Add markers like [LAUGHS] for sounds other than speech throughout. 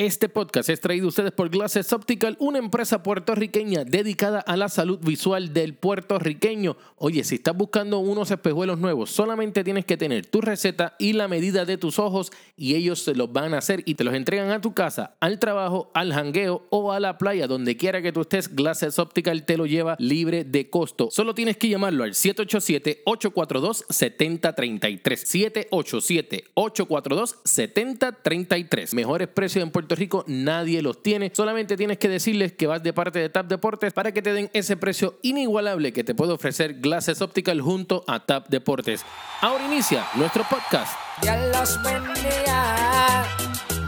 Este podcast es traído a ustedes por Glasses Optical, una empresa puertorriqueña dedicada a la salud visual del puertorriqueño. Oye, si estás buscando unos espejuelos nuevos, solamente tienes que tener tu receta y la medida de tus ojos y ellos se los van a hacer y te los entregan a tu casa, al trabajo, al jangueo o a la playa, donde quiera que tú estés, Glasses Optical te lo lleva libre de costo. Solo tienes que llamarlo al 787-842-7033. 787-842-7033. Mejores precios en Puerto Rico nadie los tiene. Solamente tienes que decirles que vas de parte de TAP Deportes para que te den ese precio inigualable que te puede ofrecer Glasses Optical junto a TAP Deportes. Ahora inicia nuestro podcast. Ya los menea,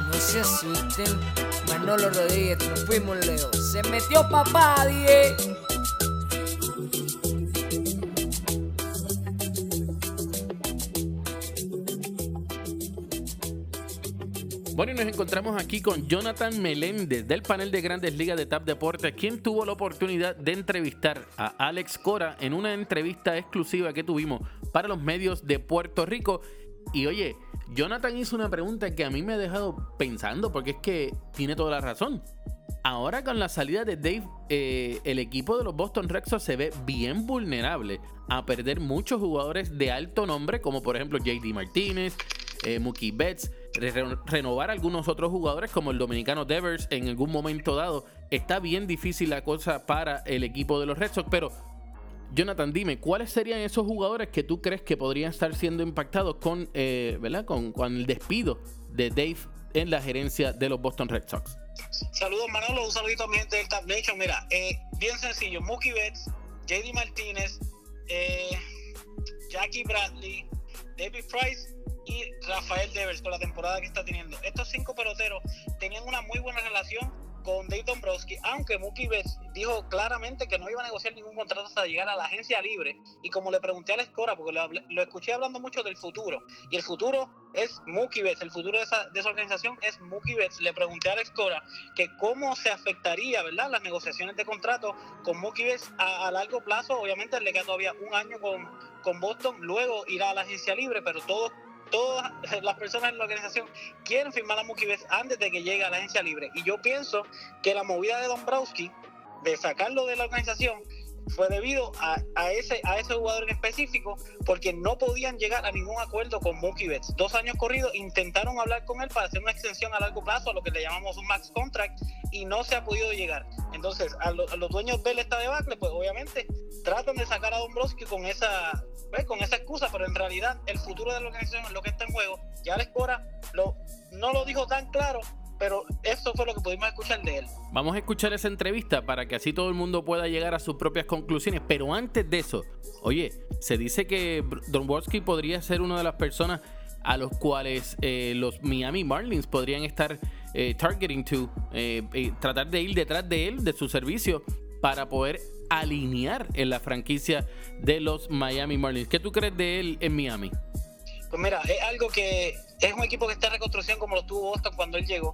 no se asusten. Manolo Rodríguez, nos fuimos Leo. Se metió papá, die. Bueno, y nos encontramos aquí con Jonathan Meléndez del panel de Grandes Ligas de TAP Deportes, quien tuvo la oportunidad de entrevistar a Alex Cora en una entrevista exclusiva que tuvimos para los medios de Puerto Rico. Y oye, Jonathan hizo una pregunta que a mí me ha dejado pensando, porque es que tiene toda la razón. Ahora con la salida de Dave, eh, el equipo de los Boston Red Sox se ve bien vulnerable a perder muchos jugadores de alto nombre, como por ejemplo JD Martínez, eh, Mookie Betts, re- renovar algunos otros jugadores como el dominicano Devers en algún momento dado. Está bien difícil la cosa para el equipo de los Red Sox, pero Jonathan, dime, ¿cuáles serían esos jugadores que tú crees que podrían estar siendo impactados con, eh, ¿verdad? Con, el despido de Dave en la gerencia de los Boston Red Sox? Saludos Manolo, un saludito a mi gente del Tap Nation. Mira, eh, bien sencillo, Mookie Betts, JD Martínez, eh, Jackie Bradley, David Price y Rafael Devers con la temporada que está teniendo. Estos cinco peloteros tenían una muy buena relación con Dave Dombrowski, aunque Mookie Betts dijo claramente que no iba a negociar ningún contrato hasta llegar a la agencia libre. Y como le pregunté a la Escora, porque lo, lo escuché hablando mucho del futuro, y el futuro es Mookie Betts, el futuro de esa, de esa organización es Mookie Betts. Le pregunté a la Escora que cómo se afectaría, ¿verdad?, las negociaciones de contrato con Mookie Betts a, a largo plazo. Obviamente le queda todavía un año con, con Boston, luego irá a la agencia libre, pero todos todas las personas en la organización quieren firmar a Mookie antes de que llegue a la agencia libre. Y yo pienso que la movida de Dombrowski de sacarlo de la organización fue debido a, a ese a ese jugador en específico porque no podían llegar a ningún acuerdo con Mookie Betts. Dos años corridos intentaron hablar con él para hacer una extensión a largo plazo, a lo que le llamamos un max contract, y no se ha podido llegar. Entonces, a, lo- a los dueños de esta debacle, pues obviamente tratan de sacar a Dombrowski con esa ¿ves? con esa excusa, pero en realidad el futuro de la organización es lo que está en juego. Ya la Escora lo, no lo dijo tan claro, pero eso fue lo que pudimos escuchar de él. Vamos a escuchar esa entrevista para que así todo el mundo pueda llegar a sus propias conclusiones. Pero antes de eso, oye, se dice que Br- Dombrowski podría ser una de las personas a los cuales eh, los Miami Marlins podrían estar eh, targeting to, eh, eh, tratar de ir detrás de él, de su servicio, para poder alinear en la franquicia de los Miami Marlins. ¿Qué tú crees de él en Miami? Pues mira, es algo que es un equipo que está en reconstrucción como lo tuvo Boston cuando él llegó.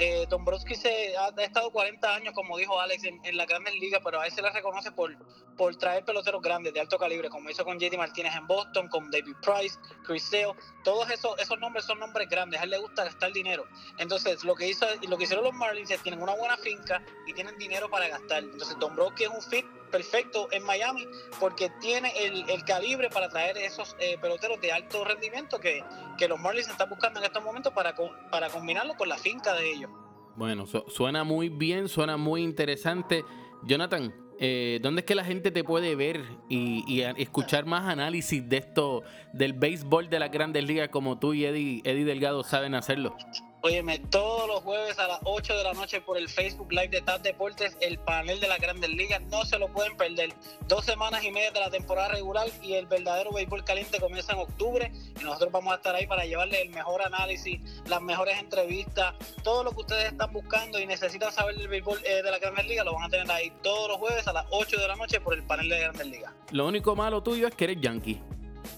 Eh, Dombrowski se ha, ha estado 40 años, como dijo Alex, en, en la Grandes Ligas, pero a él se le reconoce por, por traer peloteros grandes de alto calibre, como hizo con JD Martínez en Boston, con David Price, Chris Sale. Todos esos, esos nombres son nombres grandes. A él le gusta gastar dinero. Entonces, lo que hizo, lo que hicieron los Marlins es tienen una buena finca y tienen dinero para gastar. Entonces, Dombrowski es un fit perfecto en Miami porque tiene el, el calibre para traer esos eh, peloteros de alto rendimiento que, que los Marlins están buscando en estos momentos para, para combinarlo con la finca de ellos. Bueno, su- suena muy bien, suena muy interesante. Jonathan, eh, ¿dónde es que la gente te puede ver y, y escuchar más análisis de esto, del béisbol de las grandes ligas como tú y Eddie, Eddie Delgado saben hacerlo? Óyeme, todos los jueves a las 8 de la noche por el Facebook Live de TAP Deportes, el panel de las grandes ligas, no se lo pueden perder. Dos semanas y media de la temporada regular y el verdadero béisbol caliente comienza en octubre y nosotros vamos a estar ahí para llevarles el mejor análisis, las mejores entrevistas, todo lo que ustedes están buscando y necesitan saber del béisbol eh, de las grandes ligas, lo van a tener ahí todos los jueves a las 8 de la noche por el panel de grandes ligas. Lo único malo tuyo es que eres yankee.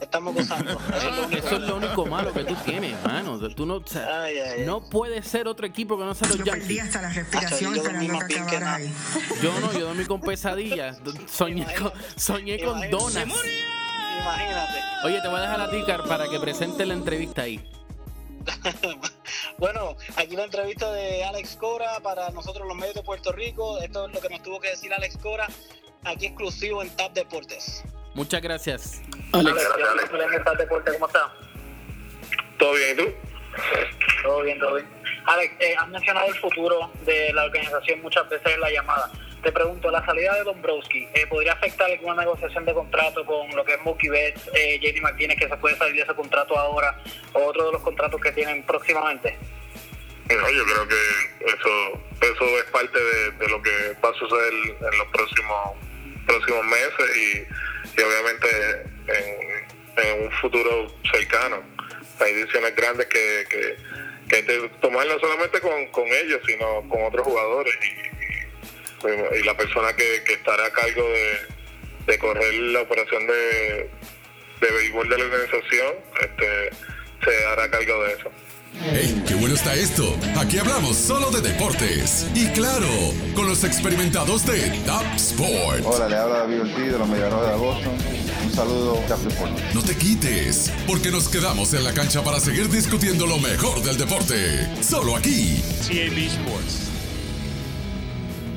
Estamos gozando. [LAUGHS] Eso es lo único. Eso es lo único malo que tú tienes, mano. Tú no, o sea, Ay, ay, ay. no puede ser otro equipo que no sea los Yo perdí Yankees. hasta la respiración Acho, yo más que acabara ahí. Yo no, yo dormí con pesadillas. Soñé con, soñé con Imagínate. donas. Imagínate. Oye, te voy a dejar a ti, Car, para que presente la entrevista ahí. [LAUGHS] bueno, aquí la entrevista de Alex Cora para nosotros los medios de Puerto Rico. Esto es lo que nos tuvo que decir Alex Cora, aquí exclusivo en TAP Deportes. Muchas gracias. Alex, Alex, ¿cómo está? ¿Todo bien y tú? Todo bien, todo bien. Alex, eh, has mencionado el futuro de la organización muchas veces en la llamada. Te pregunto, ¿la salida de Dombrowski eh, podría afectar alguna negociación de contrato con lo que es Mookie Betts, eh, JD Martínez, que se puede salir de ese contrato ahora, o otro de los contratos que tienen próximamente? No, yo creo que eso eso es parte de, lo que va a suceder en los próximos próximos meses y, obviamente en, un futuro cercano. Hay decisiones grandes que, que, que tomar no solamente con, con ellos, sino con otros jugadores. Y, y la persona que, estará a cargo de, correr la operación de, de béisbol de la organización este, se hará cargo de eso. ¡Hey, qué bueno está esto! Aquí hablamos solo de deportes. Y claro, con los experimentados de Top Sport. Hola, le habla David Ortiz de los Medianos de Boston. Un saludo, Top Sport. No te quites, porque nos quedamos en la cancha para seguir discutiendo lo mejor del deporte. Solo aquí. CAB Sports.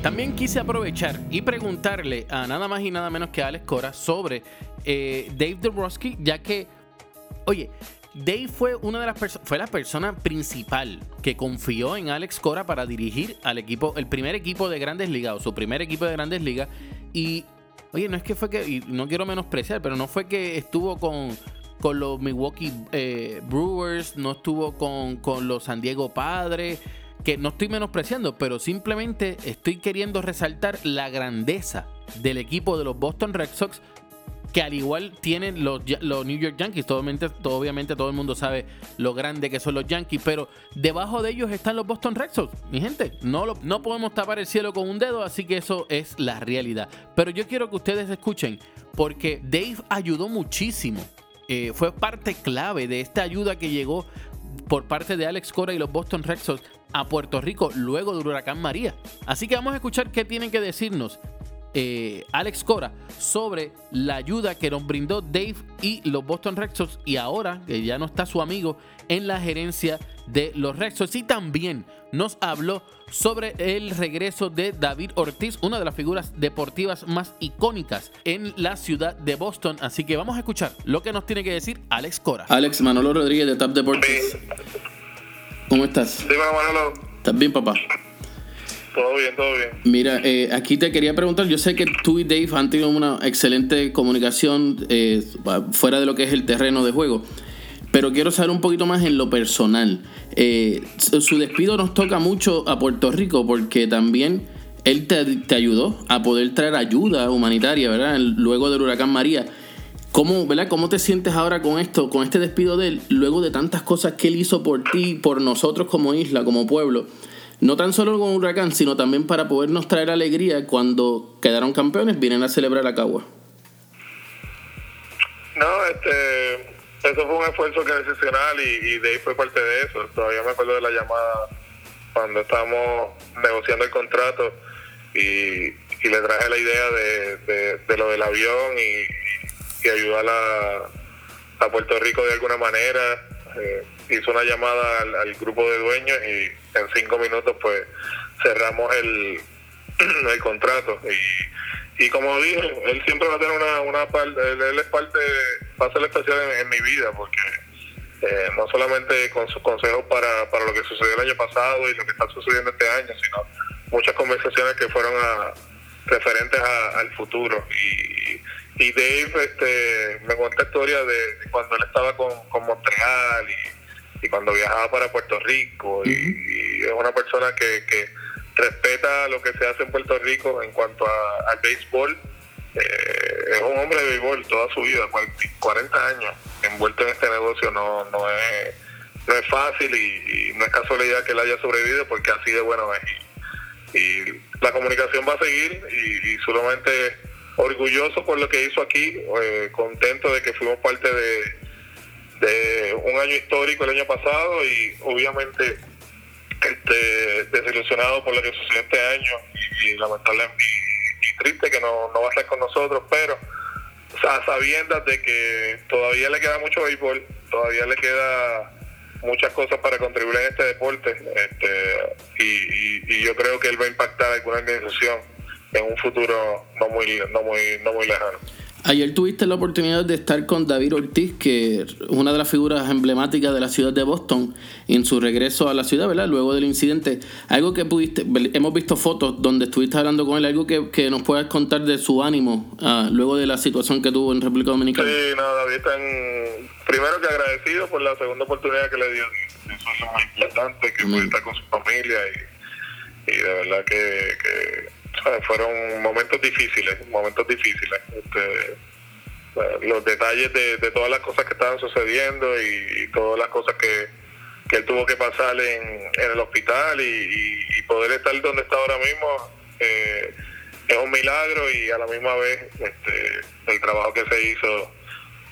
También quise aprovechar y preguntarle a nada más y nada menos que a Alex Cora sobre eh, Dave DeBrusky, ya que, oye, Dave fue una de las personas, fue la persona principal que confió en Alex Cora para dirigir al equipo, el primer equipo de Grandes Ligas, o su primer equipo de Grandes Ligas. Y, oye, no es que fue que, y no quiero menospreciar, pero no fue que estuvo con, con los Milwaukee eh, Brewers, no estuvo con, con los San Diego Padres que no estoy menospreciando, pero simplemente estoy queriendo resaltar la grandeza del equipo de los Boston Red Sox, que al igual tienen los, los New York Yankees. Obviamente, obviamente todo el mundo sabe lo grande que son los Yankees, pero debajo de ellos están los Boston Red Sox. Mi gente, no, lo, no podemos tapar el cielo con un dedo, así que eso es la realidad. Pero yo quiero que ustedes escuchen, porque Dave ayudó muchísimo. Eh, fue parte clave de esta ayuda que llegó por parte de Alex Cora y los Boston Red Sox a Puerto Rico luego del huracán María. Así que vamos a escuchar qué tienen que decirnos eh, Alex Cora sobre la ayuda que nos brindó Dave y los Boston Red Sox y ahora que ya no está su amigo en la gerencia de los Red Sox y también nos habló sobre el regreso de David Ortiz, una de las figuras deportivas más icónicas en la ciudad de Boston. Así que vamos a escuchar lo que nos tiene que decir Alex Cora. Alex Manolo Rodríguez de Tap Deportes. ¿Cómo estás? Dímelo, Manolo. ¿Estás bien, papá? Todo bien, todo bien. Mira, eh, aquí te quería preguntar, yo sé que tú y Dave han tenido una excelente comunicación eh, fuera de lo que es el terreno de juego, pero quiero saber un poquito más en lo personal. Eh, su despido nos toca mucho a Puerto Rico porque también él te, te, ayudó a poder traer ayuda humanitaria, ¿verdad? Luego del huracán María. ¿Cómo, ¿verdad? ¿Cómo te sientes ahora con esto, con este despido de él, luego de tantas cosas que él hizo por ti, por nosotros como isla, como pueblo? No tan solo con Huracán, sino también para podernos traer alegría cuando quedaron campeones, vienen a celebrar a Cagua. No, este, eso fue un esfuerzo que excepcional y, y Dave fue parte de eso. Todavía me acuerdo de la llamada cuando estábamos negociando el contrato y, le traje la idea de, de lo del avión y, y ayudar a, a Puerto Rico de alguna manera. Eh, hizo una llamada al, grupo de dueños y en cinco minutos pues cerramos el, [CLEARS THROAT] el contrato. Y, y como dije, él siempre va a tener una, una parte, él es parte, va a ser especial en, mi vida porque eh, no solamente con sus consejos para, para lo que sucedió el año pasado y lo que está sucediendo este año, sino muchas conversaciones que fueron a, referentes al futuro. Y, y Dave este, me cuenta historia de, cuando él estaba con, Montreal y, cuando viajaba para Puerto Rico. y, es una persona que, que, respeta lo que se hace en Puerto Rico en cuanto a, al béisbol. Eh, es un hombre de béisbol toda su vida, 40 años envuelto en este negocio. No, no, es, no es fácil y, no es casualidad que él haya sobrevivido porque así de bueno es. Y, la comunicación va a seguir y, y solamente orgulloso por lo que hizo aquí, eh, contento de que fuimos parte de, de un año histórico el año pasado y obviamente este, desilusionado por lo que sucedió este año y, lamentablemente y, triste que no, no va a estar con nosotros, pero o sabiendo de que todavía le queda mucho béisbol, todavía le queda muchas cosas para contribuir en este deporte este, y, y yo creo que él va a impactar alguna organización en un futuro no muy, no muy, no muy lejano. Ayer tuviste la oportunidad de estar con David Ortiz, que es una de las figuras emblemáticas de la ciudad de Boston, en su regreso a la ciudad, ¿verdad? Luego del incidente. Algo que pudiste, hemos visto fotos donde estuviste hablando con él, algo que, que nos puedas contar de su ánimo uh, luego de la situación que tuvo en República Dominicana. Sí, no, David está primero que agradecido por la segunda oportunidad que le dio. Eso es más importante, que puede estar con su familia y, y de verdad que, que fueron momentos difíciles, momentos difíciles. Este, los detalles de, todas las cosas que estaban sucediendo y, todas las cosas que, que, él tuvo que pasar en, el hospital y, poder estar donde está ahora mismo eh, es un milagro y a la misma vez este, el trabajo que se hizo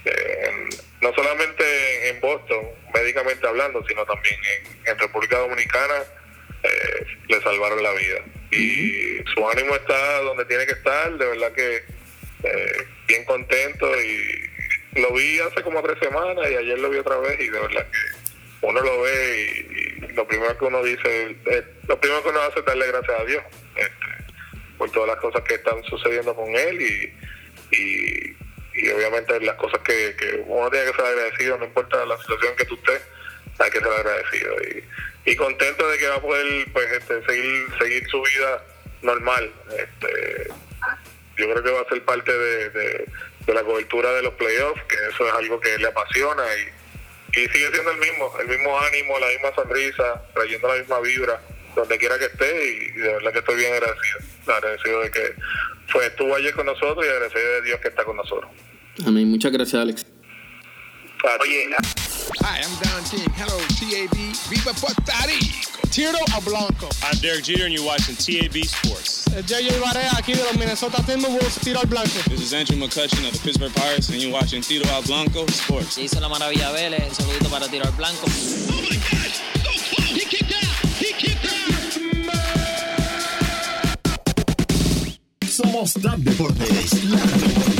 eh, no solamente en Boston, médicamente hablando, sino también en República Dominicana eh, le salvaron la vida. Y su ánimo está donde tiene que estar, de verdad que eh, bien contento y lo vi hace como tres semanas y ayer lo vi otra vez y de verdad que uno lo ve y, lo primero que uno dice, eh, lo primero que uno hace es darle gracias a Dios este, por todas las cosas que están sucediendo con él y, y, obviamente las cosas que, que uno tiene que ser agradecido, no importa la situación que tú estés, hay que ser agradecido. Y, y contento de que va a poder pues este, seguir seguir su vida normal este yo creo que va a ser parte de, de, la cobertura de los playoffs que eso es algo que le apasiona y, y sigue siendo el mismo el mismo ánimo la misma sonrisa trayendo la misma vibra donde quiera que esté y, de verdad que estoy bien agradecido agradecido de que fue estuvo ayer con nosotros y agradecido de Dios que está con nosotros. Amén. Muchas gracias Alex. Oye, Hi, I'm Don King. Hello, TAB. Viva Puerto Rico. Tiro a Blanco. I'm Derek Jeter, and you're watching TAB Sports. Eh, J.J. Barea, aquí de los Minnesota Timberwolves, Tiro al Blanco. This is Andrew McCutcheon of the Pittsburgh Pirates, and you're watching Tiro al Blanco Sports. Hizo la maravilla Vélez. Un saludito para Tiro al Blanco. Oh, my God. So close. He kicked out. He kicked out. Somos TAP Deportes, la revolución.